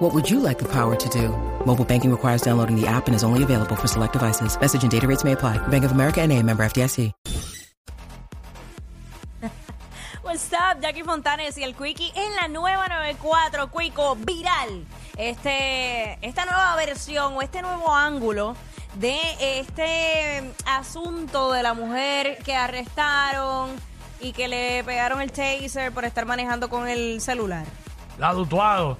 What would you like the power to do? Mobile banking requires downloading the app and is only available for select devices. Message and data rates may apply. Bank of America and a member FDIC. What's up, Jackie Fontanes y el Quickie en la nueva 94, Quico Viral. Este, esta nueva versión o este nuevo ángulo de este asunto de la mujer que arrestaron y que le pegaron el taser por estar manejando con el celular. La Dutuado,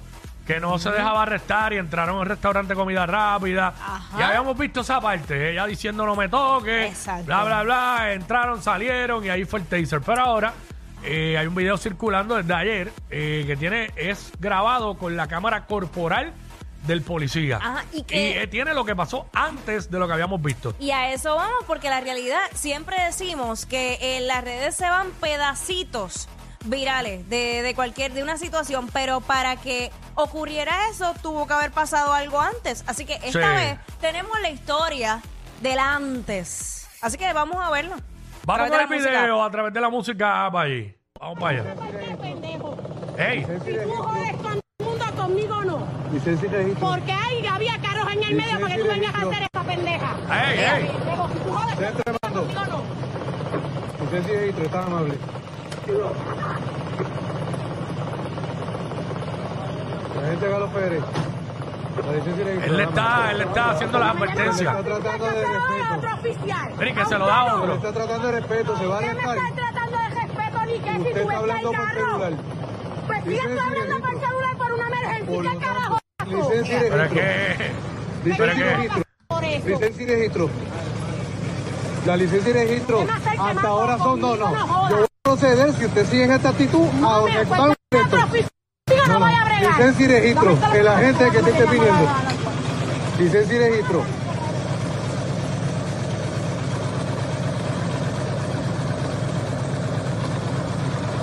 que no se dejaba arrestar y entraron a un restaurante de comida rápida. Ajá. Ya habíamos visto esa parte, ella diciendo no me toque, Exacto. bla, bla, bla. Entraron, salieron y ahí fue el taser. Pero ahora eh, hay un video circulando desde ayer eh, que tiene es grabado con la cámara corporal del policía. Ajá, y que- eh, tiene lo que pasó antes de lo que habíamos visto. Y a eso vamos, porque la realidad siempre decimos que en las redes se van pedacitos virales de, de cualquier, de una situación, pero para que ocurriera eso tuvo que haber pasado algo antes. Así que esta Sí. vez tenemos la historia del antes. Así que vamos a verlo. A Vamos través de con la el música. video a través de la música para allí. Vamos para allá. ¡Ey! Si tú jodes con el mundo, conmigo no. Licencia y registro. Porque ahí había carros en el medio para que tú vengas a hacer esa pendeja. ¡Ey, ey! Pero si tú jodes Centro de mando. conmigo no. Licencia y registro, está amable. La gente Galo Pérez. La licencia y registro. Él le está, él le está haciendo las advertencias. está tratando de respeto. oficial. Mire, que se lo da otro. está tratando de respeto. Se va a ¿Qué me arrestar. estás tratando de respeto ni qué si tú está estás hablando por celular. Pues sí, estoy hablando por celular por una emergencia. ¿Qué carajo? tanto, licencia y Pero es registro. que. Licencia y ¿qué? registro. Por eso. Licencia y registro. La licencia y registro. ¿Qué más hay que Hasta ahora son no, no. No. Yo voy a proceder si usted sigue en esta actitud a No, donde está pues, Licencia y registro. El agente que te esté pidiendo. Licencia y registro.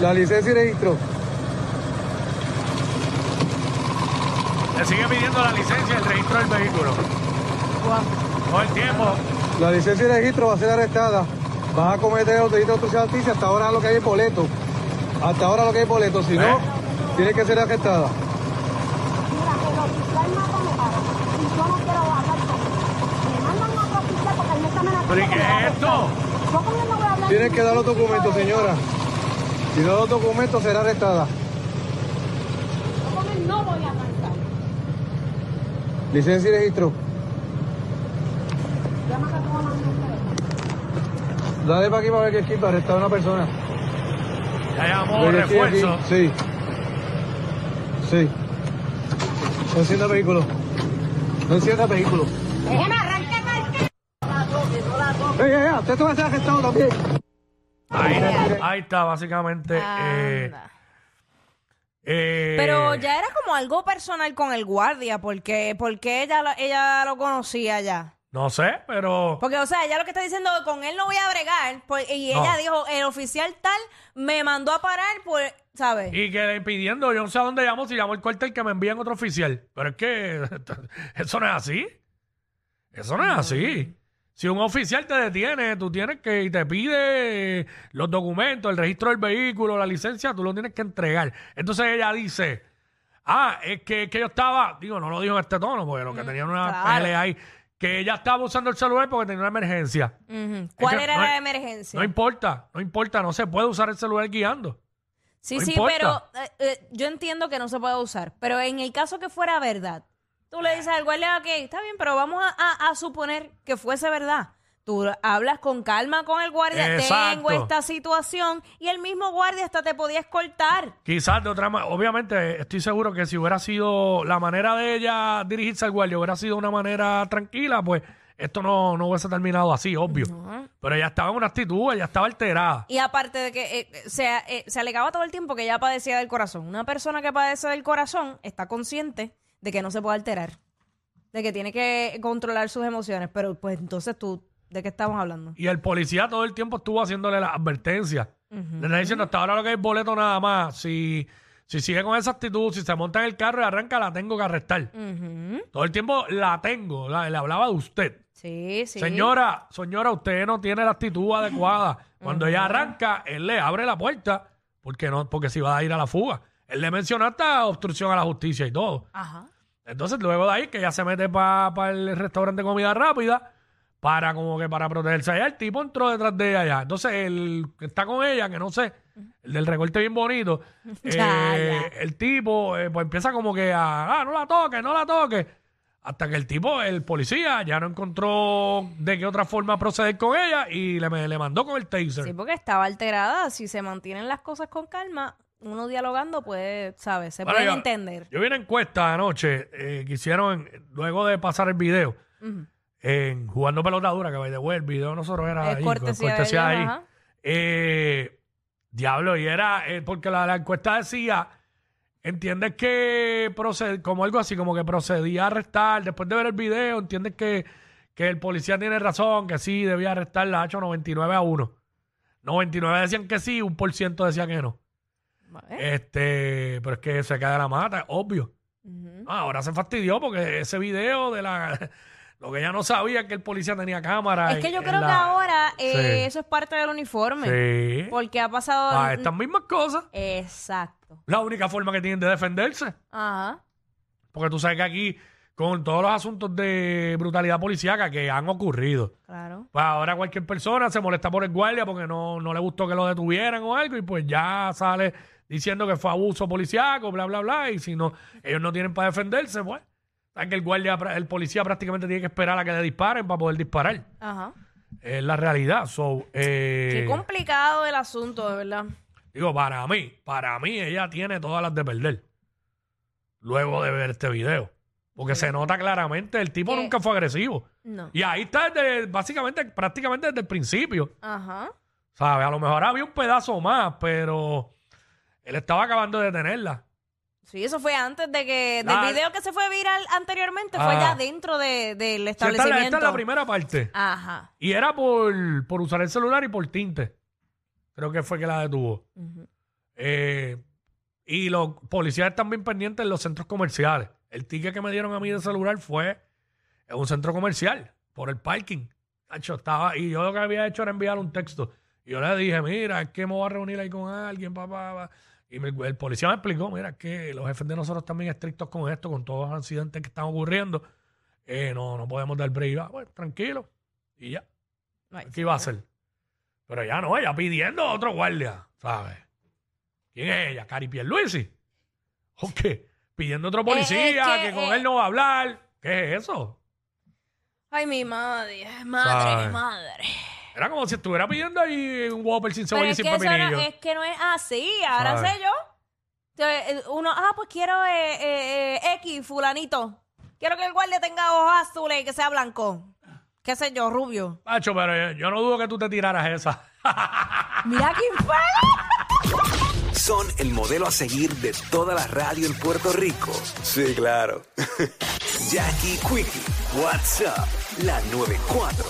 La licencia y registro. Le sigue pidiendo la licencia y el registro del vehículo. Todo el tiempo. La licencia y registro va a ser arrestada. Vas a cometer los delitos de obstrucción a justicia. Hasta ahora lo que hay es boleto. Hasta ahora lo que hay es boleto. Si no. Tiene que ser arrestada. Mira, el oficial mata me para. Y yo no quiero hablar con él. Me mandan a otro oficial porque él me está amenazando. ¿Pero qué es esto? Yo con él no voy a hablar. Tienen que dar los documentos, señora. Si no los documentos, será arrestada. Yo con él no voy a arrancar. Licencia y registro. A tu mamá. Dale para aquí para ver qué equipo arrestar a una persona. Ya llamó refuerzo. aquí. Sí. Sí. No encienda vehículo. No encienda vehículo. Déjeme arrancar mal. ¡Ey, ey, ey! Usted te va a ser arrestado también. Ahí, ahí está, básicamente. eh, eh, Pero ya era como algo personal con el guardia, porque, porque ella, lo- ella lo conocía ya. No sé, pero. Porque, o sea, ella lo que está diciendo, con él no voy a bregar. pues, y No. ella dijo, el oficial tal me mandó a parar, pues, ¿sabes? Y que pidiendo, yo no sé a dónde llamo, si llamo el cuartel que me envíen otro oficial. Pero es que eso no es así. Eso no es así. Si un oficial te detiene, tú tienes que, y te pide los documentos, el registro del vehículo, la licencia, tú lo tienes que entregar. Entonces ella dice, ah, es que, es que yo estaba, digo, no lo dijo en este tono, porque lo que tenía una claro. pelea ahí, que ella estaba usando el celular porque tenía una emergencia. ¿Cuál que era no la emergencia? No importa, no importa, no se puede usar el celular guiando. Sí, no sí, importa. pero eh, eh, yo entiendo que no se puede usar. Pero en el caso que fuera verdad, tú le dices al guardia, ok, está bien, pero vamos a, a- a suponer que fuese verdad. Tú hablas con calma con el guardia, Exacto. tengo esta situación, y el mismo guardia hasta te podía escoltar. Quizás de otra manera, obviamente estoy seguro que si hubiera sido la manera de ella dirigirse al guardia, hubiera sido una manera tranquila, pues esto no, no hubiese terminado así, obvio. Pero ella estaba en una actitud, ella estaba alterada. Y aparte de que eh, se, eh, se alegaba todo el tiempo que ella padecía del corazón. Una persona que padece del corazón está consciente de que no se puede alterar, de que tiene que controlar sus emociones, pero pues entonces tú ¿De qué estamos hablando? Y el policía todo el tiempo estuvo haciéndole las advertencias. Le está diciendo hasta ahora lo que es boleto nada más. Si, si sigue con esa actitud, si se monta en el carro y arranca, la tengo que arrestar. Ujú. Todo el tiempo la tengo. la- le hablaba de usted. Sí, sí. Señora, señora, usted no tiene la actitud adecuada. Cuando ella arranca, él le abre la puerta porque no, porque si va a ir a la fuga. Él le menciona hasta obstrucción a la justicia y todo. Ajá. Entonces, luego de ahí, que ella se mete para el restaurante de comida rápida, para como que para protegerse allá, el tipo entró detrás de ella allá. Entonces, el que está con ella, que no sé, el del recorte bien bonito, Ya, eh, el tipo eh, pues empieza como que a, ah, no la toque, no la toque. Hasta que el tipo, el policía, ya no encontró de qué otra forma proceder con ella y le, le mandó con el taser. Sí, porque estaba alterada. Si se mantienen las cosas con calma, uno dialogando puede, ¿sabes? Se Bueno, puede yo- entender. Yo vi una encuesta anoche eh, que hicieron luego de pasar el video en Jugando Pelotadura, que by the way, el video de nosotros era Es ahí, cortesía de ellos, ahí. ajá. Eh, diablo, y era eh, porque la, la encuesta decía, entiendes que proced, como algo así, como que procedía a arrestar, después de ver el video, entiendes que, que el policía tiene razón, que sí, debía arrestar la hecho 99 a 1. 99 decían que sí, un por ciento decía que no. Este, pero es que se cae de la mata, obvio. Ujú. Ah, ahora se fastidió porque ese video de la. Lo que ella no sabía es que el policía tenía cámara. Es que en- yo en creo que la- ahora eh, Sí. eso es parte del uniforme. Sí. Porque ha pasado. Ah, estas mismas cosas. Exacto. La única forma que tienen de defenderse. Ajá. Porque tú sabes que aquí, con todos los asuntos de brutalidad policíaca que han ocurrido, Claro. pues ahora cualquier persona se molesta por el guardia porque no, no le gustó que lo detuvieran o algo y pues ya sale diciendo que fue abuso policíaco, bla, bla, bla. Y si no, ellos no tienen para defenderse, pues. Que el guardia, el policía prácticamente tiene que esperar a que le disparen para poder disparar. Ajá. Es la realidad. So, eh, Qué complicado el asunto, de verdad. digo, para mí, para mí ella tiene todas las de perder. Luego de ver este video. Porque se nota claramente, el tipo ¿Qué? nunca fue agresivo. No. Y ahí está desde, básicamente, prácticamente desde el principio. Ajá. ¿Sabes? A lo mejor había un pedazo más, pero él estaba acabando de tenerla. Sí, eso fue antes de que. Ah. Del video que se fue viral anteriormente fue Ah. ya dentro de- del Sí, esta, es la- establecimiento. es la primera parte. Ajá. Y era por, por usar el celular y por tinte. Creo que fue que la detuvo. Ujú. Eh, y los policías están bien pendientes en los centros comerciales. El ticket que me dieron a mí de celular fue en un centro comercial, por el parking. Tacho, estaba, y yo lo que había hecho era enviar un texto. Y yo le dije, mira, es que me voy a reunir ahí con alguien, papá. Y me- el policía me explicó, mira, que los jefes de nosotros están bien estrictos con esto, con todos los accidentes que están ocurriendo. Eh, no, no podemos dar break. Ah, pues, tranquilo. Y ya. ¿Qué iba a hacer? Pero ya no, ella pidiendo a otro guardia, ¿sabes? ¿Quién es ella? ¿Cari Pierluisi? ¿O qué? Pidiendo otro policía, que, que, con eh, él no va a hablar. ¿Qué es eso? Ay, mi madre. Madre, ¿Sabes? madre. Era como si estuviera pidiendo ahí un Whopper sin Pero cebolla y es sin que, eso pepinillo. no, es que no es así. Ahora ¿Sabes? sé yo. Eh, Uno, ah, pues quiero eh, eh, eh, X, fulanito. Quiero que el guardia tenga ojos azules y que sea blanco. ¿Qué sé yo, rubio? Pacho, pero yo no dudo que tú te tiraras esa. Mira quién fue. Son el modelo a seguir de toda la radio en Puerto Rico. Sí, claro. Jackie Quickie, WhatsApp, la 94.